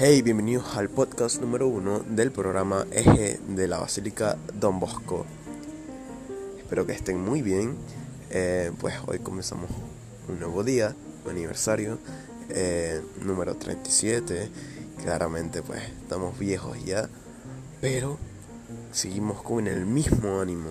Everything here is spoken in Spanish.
Hey, bienvenidos al podcast número uno del programa Eje de la Basílica Don Bosco. Espero que estén muy bien. Eh, pues hoy comenzamos un nuevo día, un aniversario, eh, número 37. Claramente, pues estamos viejos ya, pero seguimos con el mismo ánimo